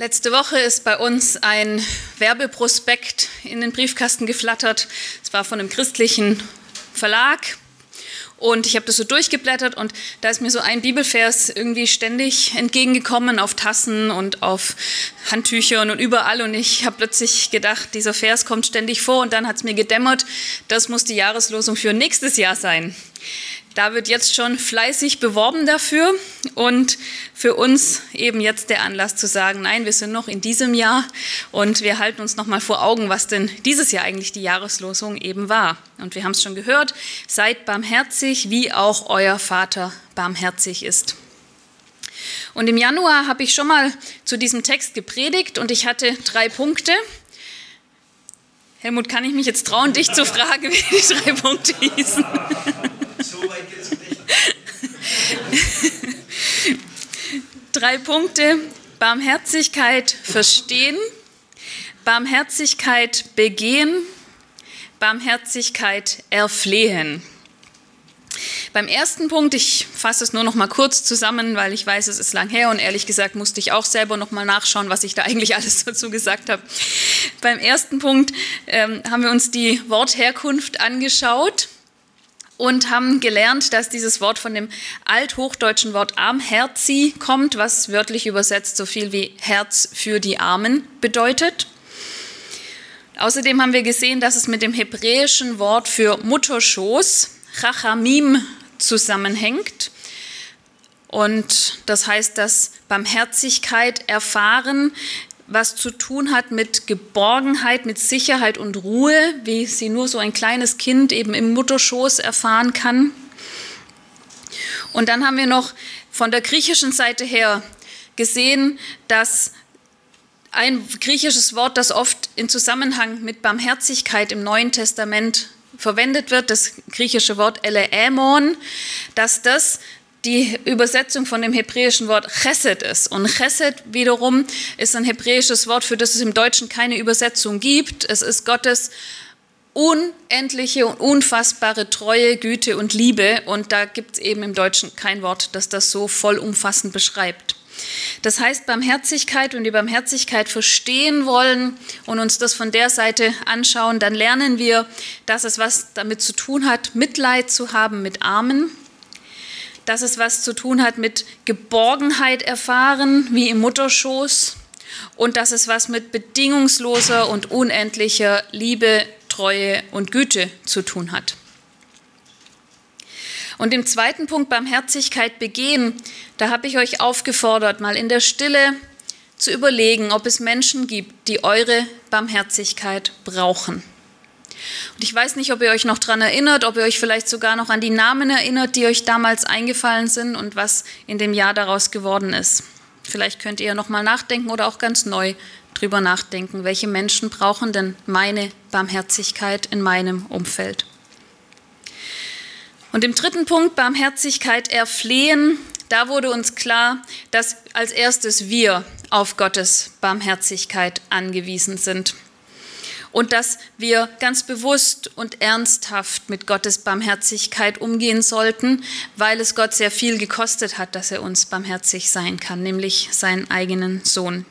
Letzte Woche ist bei uns ein Werbeprospekt in den Briefkasten geflattert. Es war von einem christlichen Verlag und ich habe das so durchgeblättert und da ist mir so ein Bibelvers irgendwie ständig entgegengekommen auf Tassen und auf Handtüchern und überall. Und ich habe plötzlich gedacht, dieser Vers kommt ständig vor und dann hat es mir gedämmert, das muss die Jahreslosung für nächstes Jahr sein. Da wird jetzt schon fleißig beworben dafür und für uns eben jetzt der Anlass zu sagen, nein, wir sind noch in diesem Jahr und wir halten uns noch mal vor Augen, was denn dieses Jahr eigentlich die Jahreslosung eben war. Und wir haben es schon gehört, seid barmherzig, wie auch euer Vater barmherzig ist. Und im Januar habe ich schon mal zu diesem Text gepredigt und ich hatte drei Punkte. Helmut, kann ich mich jetzt trauen, dich zu fragen, wie die drei Punkte hießen? So weit geht es nicht. Drei Punkte. Barmherzigkeit verstehen, Barmherzigkeit begehen, Barmherzigkeit erflehen. Beim ersten Punkt, ich fasse es nur noch mal kurz zusammen, weil ich weiß, es ist lang her und ehrlich gesagt musste ich auch selber noch mal nachschauen, was ich da eigentlich alles dazu gesagt habe. Beim ersten Punkt ähm, haben wir uns die Wortherkunft angeschaut und haben gelernt, dass dieses Wort von dem althochdeutschen Wort Armherzi kommt, was wörtlich übersetzt so viel wie Herz für die Armen bedeutet. Außerdem haben wir gesehen, dass es mit dem hebräischen Wort für Mutterschoß, Chachamim, zusammenhängt. Und das heißt, dass Barmherzigkeit erfahren was zu tun hat mit Geborgenheit, mit Sicherheit und Ruhe, wie sie nur so ein kleines Kind eben im Mutterschoß erfahren kann. Und dann haben wir noch von der griechischen Seite her gesehen, dass ein griechisches Wort, das oft in Zusammenhang mit Barmherzigkeit im Neuen Testament verwendet wird, das griechische Wort Eleemon, dass das die Übersetzung von dem hebräischen Wort Chesed ist. Und Chesed wiederum ist ein hebräisches Wort, für das es im Deutschen keine Übersetzung gibt. Es ist Gottes unendliche und unfassbare Treue, Güte und Liebe. Und da gibt es eben im Deutschen kein Wort, das das so vollumfassend beschreibt. Das heißt, Barmherzigkeit und die Barmherzigkeit verstehen wollen und uns das von der Seite anschauen, dann lernen wir, dass es was damit zu tun hat, Mitleid zu haben mit Armen, dass es was zu tun hat mit Geborgenheit erfahren, wie im Mutterschoß, und dass es was mit bedingungsloser und unendlicher Liebe, Treue und Güte zu tun hat. Und im zweiten Punkt Barmherzigkeit begehen, da habe ich euch aufgefordert, mal in der Stille zu überlegen, ob es Menschen gibt, die eure Barmherzigkeit brauchen. Und ich weiß nicht, ob ihr euch noch daran erinnert, ob ihr euch vielleicht sogar noch an die Namen erinnert, die euch damals eingefallen sind und was in dem Jahr daraus geworden ist. Vielleicht könnt ihr noch mal nachdenken oder auch ganz neu drüber nachdenken, welche Menschen brauchen denn meine Barmherzigkeit in meinem Umfeld. Und im dritten Punkt Barmherzigkeit erflehen, da wurde uns klar, dass als erstes wir auf Gottes Barmherzigkeit angewiesen sind und dass wir ganz bewusst und ernsthaft mit Gottes Barmherzigkeit umgehen sollten, weil es Gott sehr viel gekostet hat, dass er uns barmherzig sein kann, nämlich seinen eigenen Sohn.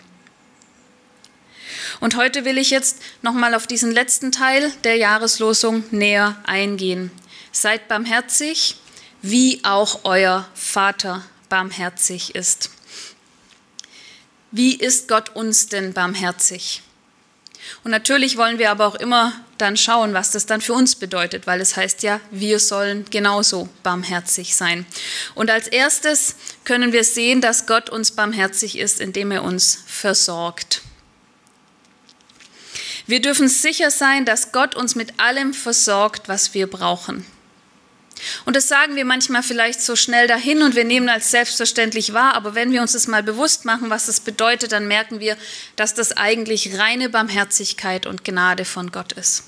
Und heute will ich jetzt nochmal auf diesen letzten Teil der Jahreslosung näher eingehen. Seid barmherzig, wie auch euer Vater barmherzig ist. Wie ist Gott uns denn barmherzig? Und natürlich wollen wir aber auch immer dann schauen, was das dann für uns bedeutet, weil es heißt ja, wir sollen genauso barmherzig sein. Und als erstes können wir sehen, dass Gott uns barmherzig ist, indem er uns versorgt. Wir dürfen sicher sein, dass Gott uns mit allem versorgt, was wir brauchen. Und das sagen wir manchmal vielleicht so schnell dahin und wir nehmen als selbstverständlich wahr, aber wenn wir uns das mal bewusst machen, was das bedeutet, dann merken wir, dass das eigentlich reine Barmherzigkeit und Gnade von Gott ist.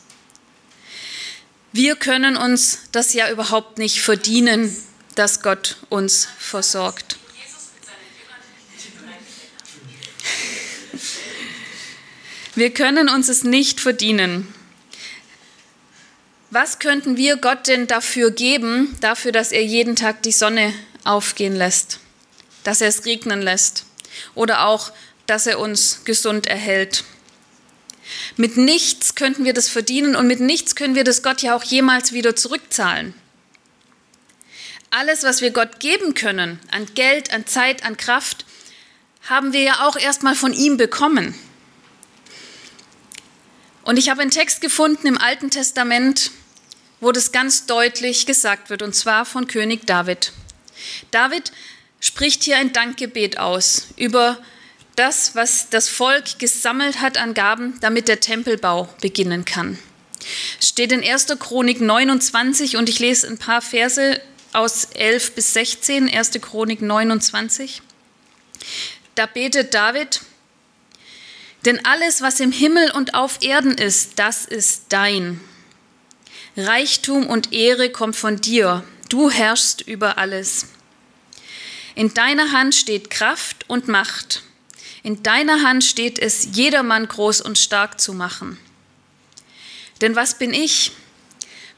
Wir können uns das ja überhaupt nicht verdienen, dass Gott uns versorgt. Wir können uns es nicht verdienen. Was könnten wir Gott denn dafür geben, dafür, dass er jeden Tag die Sonne aufgehen lässt, dass er es regnen lässt oder auch dass er uns gesund erhält. Mit nichts könnten wir das verdienen und mit nichts können wir das Gott ja auch jemals wieder zurückzahlen. Alles, was wir Gott geben können, an Geld, an Zeit, an Kraft, haben wir ja auch erstmal von ihm bekommen. Und ich habe einen Text gefunden im Alten Testament, wo das ganz deutlich gesagt wird, und zwar von König David. David spricht hier ein Dankgebet aus über das, was das Volk gesammelt hat an Gaben, damit der Tempelbau beginnen kann. Steht in 1. Chronik 29 und ich lese ein paar Verse aus 11 bis 16, 1. Chronik 29. Da betet David, denn alles, was im Himmel und auf Erden ist, das ist dein. Reichtum und Ehre kommt von dir. Du herrschst über alles. In deiner Hand steht Kraft und Macht. In deiner Hand steht es, jedermann groß und stark zu machen. Denn was bin ich?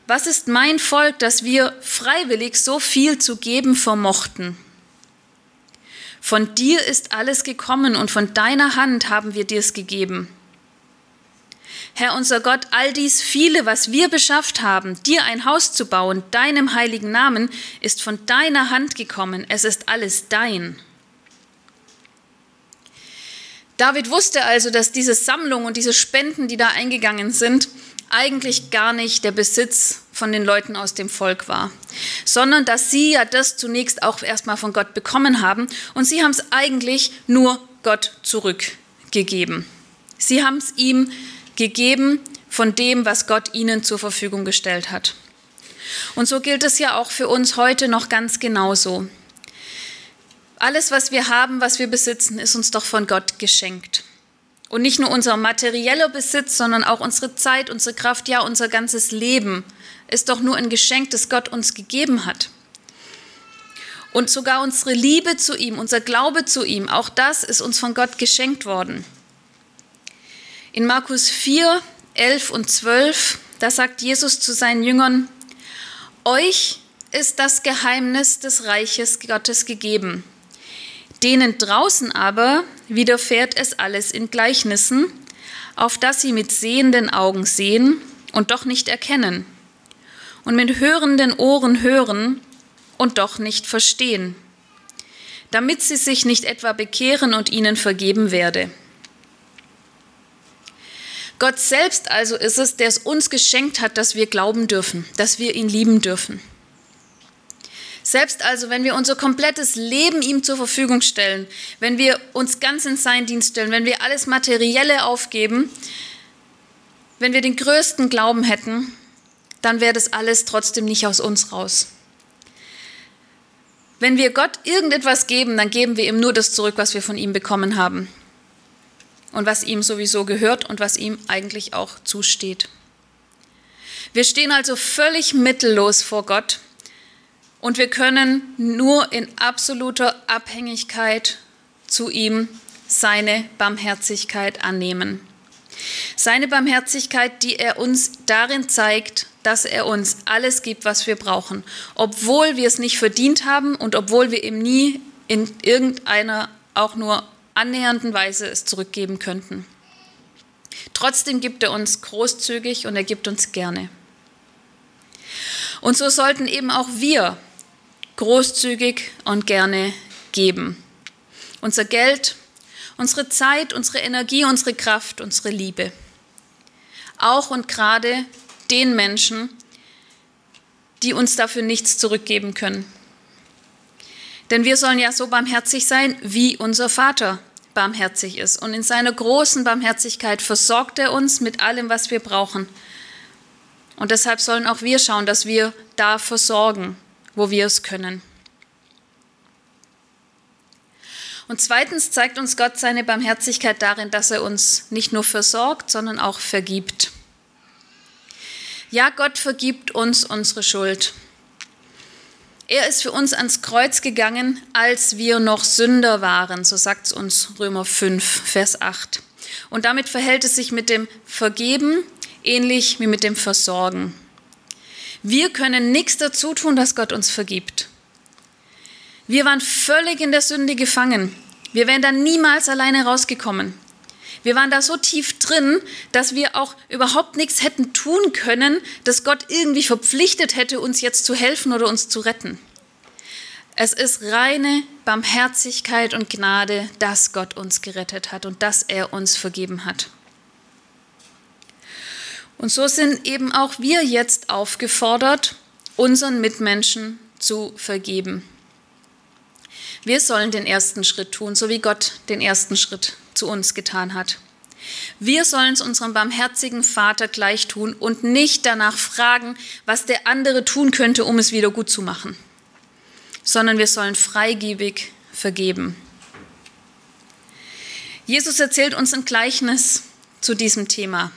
Was ist mein Volk, dass wir freiwillig so viel zu geben vermochten? Von dir ist alles gekommen und von deiner Hand haben wir dir's gegeben. Herr unser Gott, all dies viele, was wir beschafft haben, dir ein Haus zu bauen, deinem heiligen Namen, ist von deiner Hand gekommen. Es ist alles dein. David wusste also, dass diese Sammlung und diese Spenden, die da eingegangen sind, eigentlich gar nicht der Besitz von den Leuten aus dem Volk war, sondern dass sie ja das zunächst auch erstmal von Gott bekommen haben und sie haben es eigentlich nur Gott zurückgegeben. Sie haben es ihm gegeben von dem, was Gott ihnen zur Verfügung gestellt hat. Und so gilt es ja auch für uns heute noch ganz genauso. Alles, was wir haben, was wir besitzen, ist uns doch von Gott geschenkt. Und nicht nur unser materieller Besitz, sondern auch unsere Zeit, unsere Kraft, ja unser ganzes Leben ist doch nur ein Geschenk, das Gott uns gegeben hat. Und sogar unsere Liebe zu ihm, unser Glaube zu ihm, auch das ist uns von Gott geschenkt worden. In Markus 4, 11 und 12, da sagt Jesus zu seinen Jüngern, euch ist das Geheimnis des Reiches Gottes gegeben. Denen draußen aber widerfährt es alles in Gleichnissen, auf dass sie mit sehenden Augen sehen und doch nicht erkennen, und mit hörenden Ohren hören und doch nicht verstehen, damit sie sich nicht etwa bekehren und ihnen vergeben werde. Gott selbst also ist es, der es uns geschenkt hat, dass wir glauben dürfen, dass wir ihn lieben dürfen. Selbst also, wenn wir unser komplettes Leben ihm zur Verfügung stellen, wenn wir uns ganz in seinen Dienst stellen, wenn wir alles Materielle aufgeben, wenn wir den größten Glauben hätten, dann wäre das alles trotzdem nicht aus uns raus. Wenn wir Gott irgendetwas geben, dann geben wir ihm nur das zurück, was wir von ihm bekommen haben und was ihm sowieso gehört und was ihm eigentlich auch zusteht. Wir stehen also völlig mittellos vor Gott und wir können nur in absoluter Abhängigkeit zu ihm seine Barmherzigkeit annehmen. Seine Barmherzigkeit, die er uns darin zeigt, dass er uns alles gibt, was wir brauchen, obwohl wir es nicht verdient haben und obwohl wir ihm nie in irgendeiner auch nur annähernden Weise es zurückgeben könnten. Trotzdem gibt er uns großzügig und er gibt uns gerne. Und so sollten eben auch wir großzügig und gerne geben. Unser Geld, unsere Zeit, unsere Energie, unsere Kraft, unsere Liebe. Auch und gerade den Menschen, die uns dafür nichts zurückgeben können. Denn wir sollen ja so barmherzig sein, wie unser Vater barmherzig ist. Und in seiner großen Barmherzigkeit versorgt er uns mit allem, was wir brauchen. Und deshalb sollen auch wir schauen, dass wir da versorgen, wo wir es können. Und zweitens zeigt uns Gott seine Barmherzigkeit darin, dass er uns nicht nur versorgt, sondern auch vergibt. Ja, Gott vergibt uns unsere Schuld. Er ist für uns ans Kreuz gegangen, als wir noch Sünder waren, so sagt es uns Römer 5, Vers 8. Und damit verhält es sich mit dem Vergeben ähnlich wie mit dem Versorgen. Wir können nichts dazu tun, dass Gott uns vergibt. Wir waren völlig in der Sünde gefangen. Wir wären da niemals alleine rausgekommen. Wir waren da so tief drin, dass wir auch überhaupt nichts hätten tun können, dass Gott irgendwie verpflichtet hätte, uns jetzt zu helfen oder uns zu retten. Es ist reine Barmherzigkeit und Gnade, dass Gott uns gerettet hat und dass er uns vergeben hat. Und so sind eben auch wir jetzt aufgefordert, unseren Mitmenschen zu vergeben. Wir sollen den ersten Schritt tun, so wie Gott den ersten Schritt zu uns getan hat. Wir sollen es unserem barmherzigen Vater gleich tun und nicht danach fragen, was der andere tun könnte, um es wieder gut zu machen, sondern wir sollen freigebig vergeben. Jesus erzählt uns ein Gleichnis zu diesem Thema.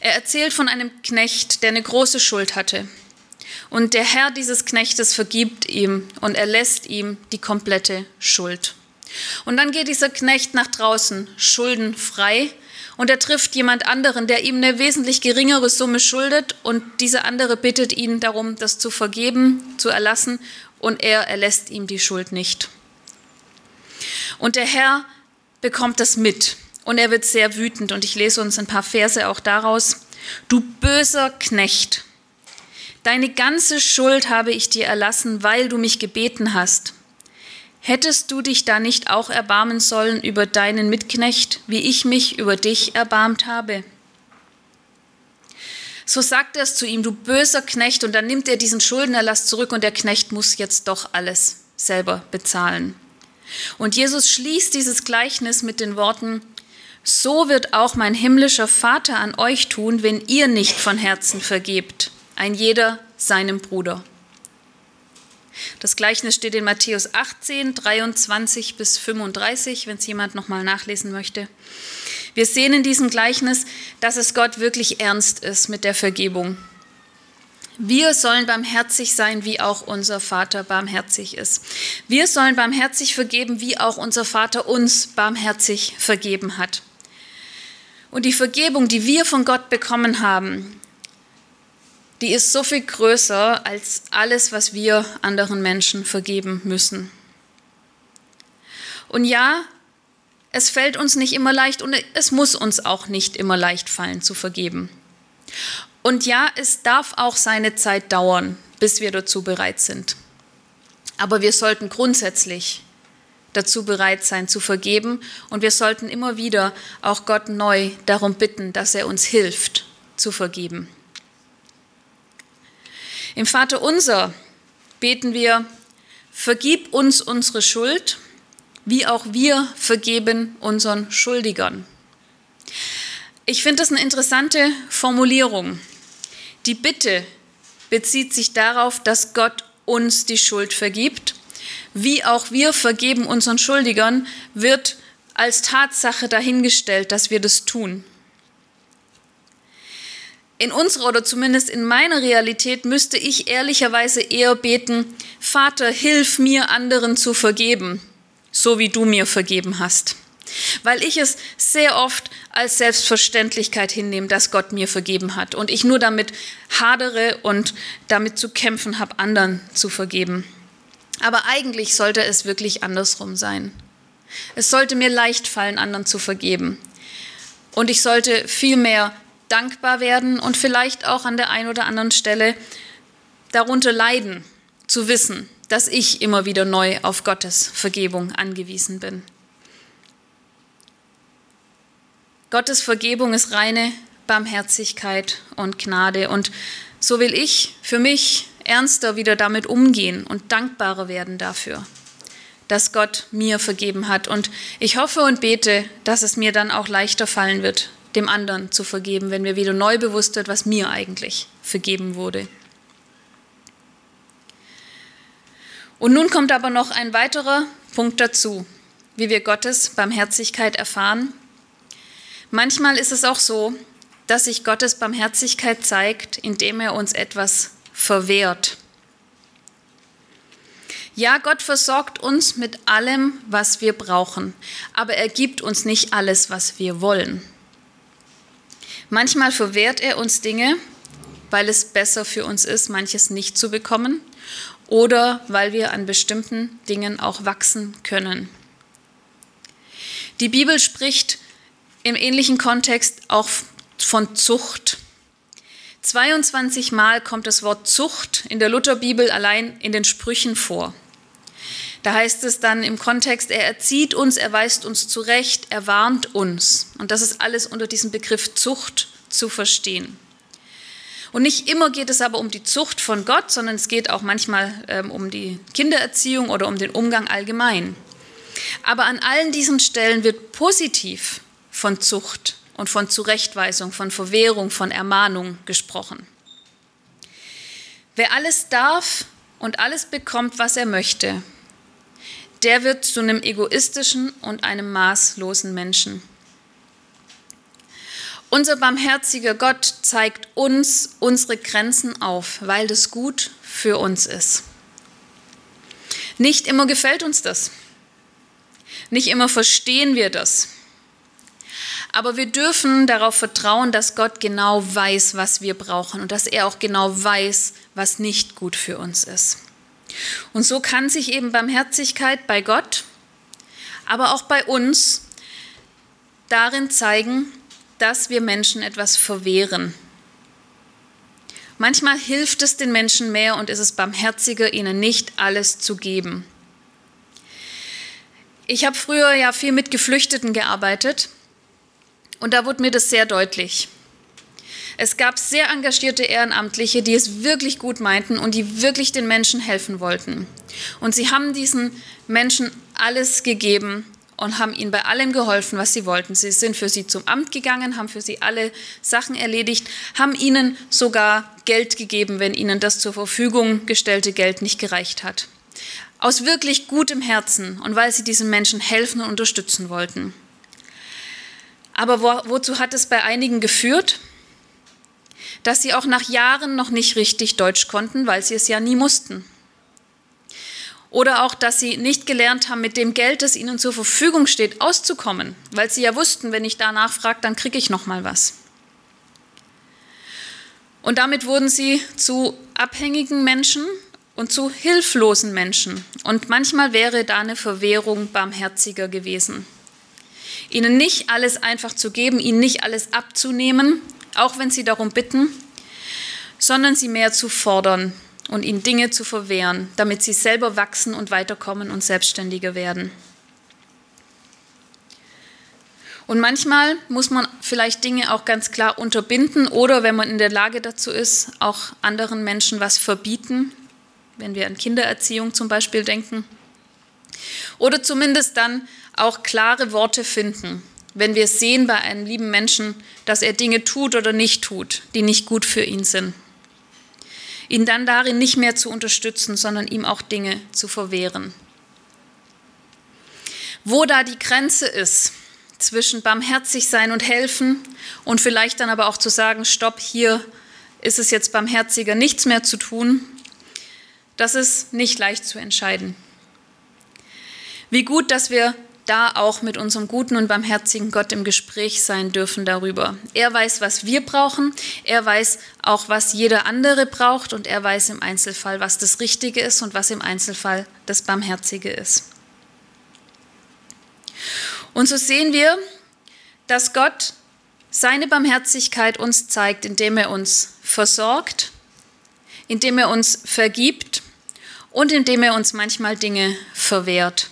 Er erzählt von einem Knecht, der eine große Schuld hatte. Und der Herr dieses Knechtes vergibt ihm und er lässt ihm die komplette Schuld. Und dann geht dieser Knecht nach draußen, schuldenfrei, und er trifft jemand anderen, der ihm eine wesentlich geringere Summe schuldet, und dieser andere bittet ihn darum, das zu vergeben, zu erlassen, und er erlässt ihm die Schuld nicht. Und der Herr bekommt das mit, und er wird sehr wütend, und ich lese uns ein paar Verse auch daraus. Du böser Knecht, deine ganze Schuld habe ich dir erlassen, weil du mich gebeten hast. Hättest du dich da nicht auch erbarmen sollen über deinen Mitknecht, wie ich mich über dich erbarmt habe? So sagt er es zu ihm, du böser Knecht, und dann nimmt er diesen Schuldenerlass zurück und der Knecht muss jetzt doch alles selber bezahlen. Und Jesus schließt dieses Gleichnis mit den Worten, so wird auch mein himmlischer Vater an euch tun, wenn ihr nicht von Herzen vergebt, ein jeder seinem Bruder. Das Gleichnis steht in Matthäus 18, 23 bis 35, wenn es jemand nochmal nachlesen möchte. Wir sehen in diesem Gleichnis, dass es Gott wirklich ernst ist mit der Vergebung. Wir sollen barmherzig sein, wie auch unser Vater barmherzig ist. Wir sollen barmherzig vergeben, wie auch unser Vater uns barmherzig vergeben hat. Und die Vergebung, die wir von Gott bekommen haben, die ist so viel größer als alles, was wir anderen Menschen vergeben müssen. Und ja, es fällt uns nicht immer leicht und es muss uns auch nicht immer leicht fallen zu vergeben. Und ja, es darf auch seine Zeit dauern, bis wir dazu bereit sind. Aber wir sollten grundsätzlich dazu bereit sein zu vergeben und wir sollten immer wieder auch Gott neu darum bitten, dass er uns hilft zu vergeben. Im Vater unser beten wir, vergib uns unsere Schuld, wie auch wir vergeben unseren Schuldigern. Ich finde das eine interessante Formulierung. Die Bitte bezieht sich darauf, dass Gott uns die Schuld vergibt. Wie auch wir vergeben unseren Schuldigern, wird als Tatsache dahingestellt, dass wir das tun in unserer oder zumindest in meiner Realität müsste ich ehrlicherweise eher beten, Vater, hilf mir anderen zu vergeben, so wie du mir vergeben hast. Weil ich es sehr oft als Selbstverständlichkeit hinnehme, dass Gott mir vergeben hat und ich nur damit hadere und damit zu kämpfen habe, anderen zu vergeben. Aber eigentlich sollte es wirklich andersrum sein. Es sollte mir leicht fallen, anderen zu vergeben. Und ich sollte vielmehr dankbar werden und vielleicht auch an der einen oder anderen Stelle darunter leiden, zu wissen, dass ich immer wieder neu auf Gottes Vergebung angewiesen bin. Gottes Vergebung ist reine Barmherzigkeit und Gnade und so will ich für mich ernster wieder damit umgehen und dankbarer werden dafür, dass Gott mir vergeben hat. Und ich hoffe und bete, dass es mir dann auch leichter fallen wird, dem anderen zu vergeben, wenn mir wieder neu bewusst wird, was mir eigentlich vergeben wurde. Und nun kommt aber noch ein weiterer Punkt dazu, wie wir Gottes Barmherzigkeit erfahren. Manchmal ist es auch so, dass sich Gottes Barmherzigkeit zeigt, indem er uns etwas verwehrt. Ja, Gott versorgt uns mit allem, was wir brauchen, aber er gibt uns nicht alles, was wir wollen. Manchmal verwehrt er uns Dinge, weil es besser für uns ist, manches nicht zu bekommen oder weil wir an bestimmten Dingen auch wachsen können. Die Bibel spricht im ähnlichen Kontext auch von Zucht. 22 Mal kommt das Wort Zucht in der Lutherbibel allein in den Sprüchen vor. Da heißt es dann im Kontext, er erzieht uns, er weist uns zurecht, er warnt uns. Und das ist alles unter diesem Begriff Zucht zu verstehen. Und nicht immer geht es aber um die Zucht von Gott, sondern es geht auch manchmal ähm, um die Kindererziehung oder um den Umgang allgemein. Aber an allen diesen Stellen wird positiv von Zucht und von Zurechtweisung, von Verwehrung, von Ermahnung gesprochen. Wer alles darf und alles bekommt, was er möchte, der wird zu einem egoistischen und einem maßlosen Menschen. Unser barmherziger Gott zeigt uns unsere Grenzen auf, weil das gut für uns ist. Nicht immer gefällt uns das. Nicht immer verstehen wir das. Aber wir dürfen darauf vertrauen, dass Gott genau weiß, was wir brauchen und dass er auch genau weiß, was nicht gut für uns ist. Und so kann sich eben Barmherzigkeit bei Gott, aber auch bei uns darin zeigen, dass wir Menschen etwas verwehren. Manchmal hilft es den Menschen mehr und ist es barmherziger, ihnen nicht alles zu geben. Ich habe früher ja viel mit Geflüchteten gearbeitet und da wurde mir das sehr deutlich. Es gab sehr engagierte Ehrenamtliche, die es wirklich gut meinten und die wirklich den Menschen helfen wollten. Und sie haben diesen Menschen alles gegeben und haben ihnen bei allem geholfen, was sie wollten. Sie sind für sie zum Amt gegangen, haben für sie alle Sachen erledigt, haben ihnen sogar Geld gegeben, wenn ihnen das zur Verfügung gestellte Geld nicht gereicht hat. Aus wirklich gutem Herzen und weil sie diesen Menschen helfen und unterstützen wollten. Aber wo, wozu hat es bei einigen geführt? Dass sie auch nach Jahren noch nicht richtig Deutsch konnten, weil sie es ja nie mussten. Oder auch, dass sie nicht gelernt haben, mit dem Geld, das ihnen zur Verfügung steht, auszukommen, weil sie ja wussten, wenn ich da nachfrage, dann kriege ich noch mal was. Und damit wurden sie zu abhängigen Menschen und zu hilflosen Menschen. Und manchmal wäre da eine Verwehrung barmherziger gewesen ihnen nicht alles einfach zu geben, ihnen nicht alles abzunehmen, auch wenn sie darum bitten, sondern sie mehr zu fordern und ihnen Dinge zu verwehren, damit sie selber wachsen und weiterkommen und selbstständiger werden. Und manchmal muss man vielleicht Dinge auch ganz klar unterbinden oder, wenn man in der Lage dazu ist, auch anderen Menschen was verbieten, wenn wir an Kindererziehung zum Beispiel denken. Oder zumindest dann auch klare Worte finden, wenn wir sehen bei einem lieben Menschen, dass er Dinge tut oder nicht tut, die nicht gut für ihn sind. Ihn dann darin nicht mehr zu unterstützen, sondern ihm auch Dinge zu verwehren. Wo da die Grenze ist zwischen barmherzig sein und helfen und vielleicht dann aber auch zu sagen, stopp, hier ist es jetzt barmherziger, nichts mehr zu tun, das ist nicht leicht zu entscheiden. Wie gut, dass wir da auch mit unserem guten und barmherzigen Gott im Gespräch sein dürfen darüber. Er weiß, was wir brauchen, er weiß auch, was jeder andere braucht und er weiß im Einzelfall, was das Richtige ist und was im Einzelfall das Barmherzige ist. Und so sehen wir, dass Gott seine Barmherzigkeit uns zeigt, indem er uns versorgt, indem er uns vergibt und indem er uns manchmal Dinge verwehrt.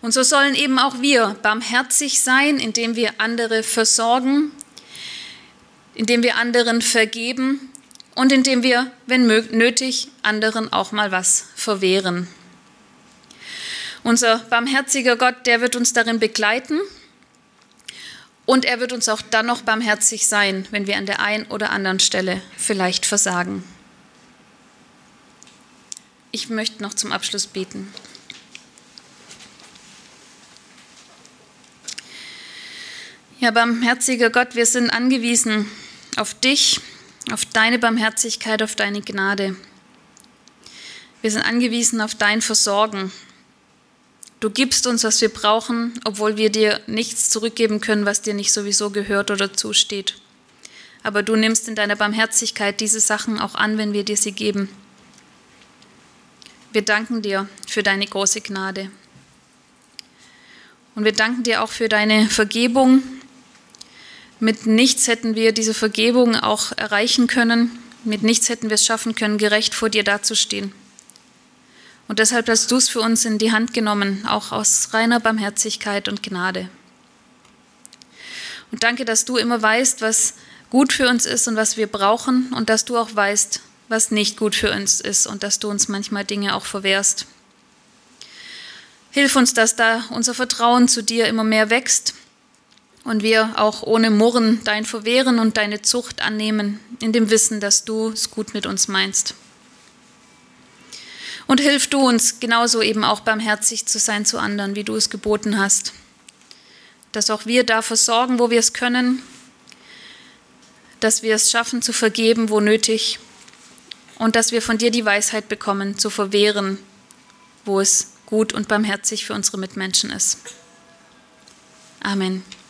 Und so sollen eben auch wir barmherzig sein, indem wir andere versorgen, indem wir anderen vergeben und indem wir, wenn nötig, anderen auch mal was verwehren. Unser barmherziger Gott, der wird uns darin begleiten und er wird uns auch dann noch barmherzig sein, wenn wir an der einen oder anderen Stelle vielleicht versagen. Ich möchte noch zum Abschluss beten. Ja, barmherziger Gott, wir sind angewiesen auf dich, auf deine Barmherzigkeit, auf deine Gnade. Wir sind angewiesen auf dein Versorgen. Du gibst uns, was wir brauchen, obwohl wir dir nichts zurückgeben können, was dir nicht sowieso gehört oder zusteht. Aber du nimmst in deiner Barmherzigkeit diese Sachen auch an, wenn wir dir sie geben. Wir danken dir für deine große Gnade. Und wir danken dir auch für deine Vergebung. Mit nichts hätten wir diese Vergebung auch erreichen können. Mit nichts hätten wir es schaffen können, gerecht vor dir dazustehen. Und deshalb hast du es für uns in die Hand genommen, auch aus reiner Barmherzigkeit und Gnade. Und danke, dass du immer weißt, was gut für uns ist und was wir brauchen und dass du auch weißt, was nicht gut für uns ist und dass du uns manchmal Dinge auch verwehrst. Hilf uns, dass da unser Vertrauen zu dir immer mehr wächst und wir auch ohne Murren dein Verwehren und deine Zucht annehmen, in dem Wissen, dass du es gut mit uns meinst. Und hilf du uns genauso eben auch barmherzig zu sein zu anderen, wie du es geboten hast. Dass auch wir da versorgen, wo wir es können, dass wir es schaffen zu vergeben, wo nötig, und dass wir von dir die Weisheit bekommen, zu verwehren, wo es gut und barmherzig für unsere Mitmenschen ist. Amen.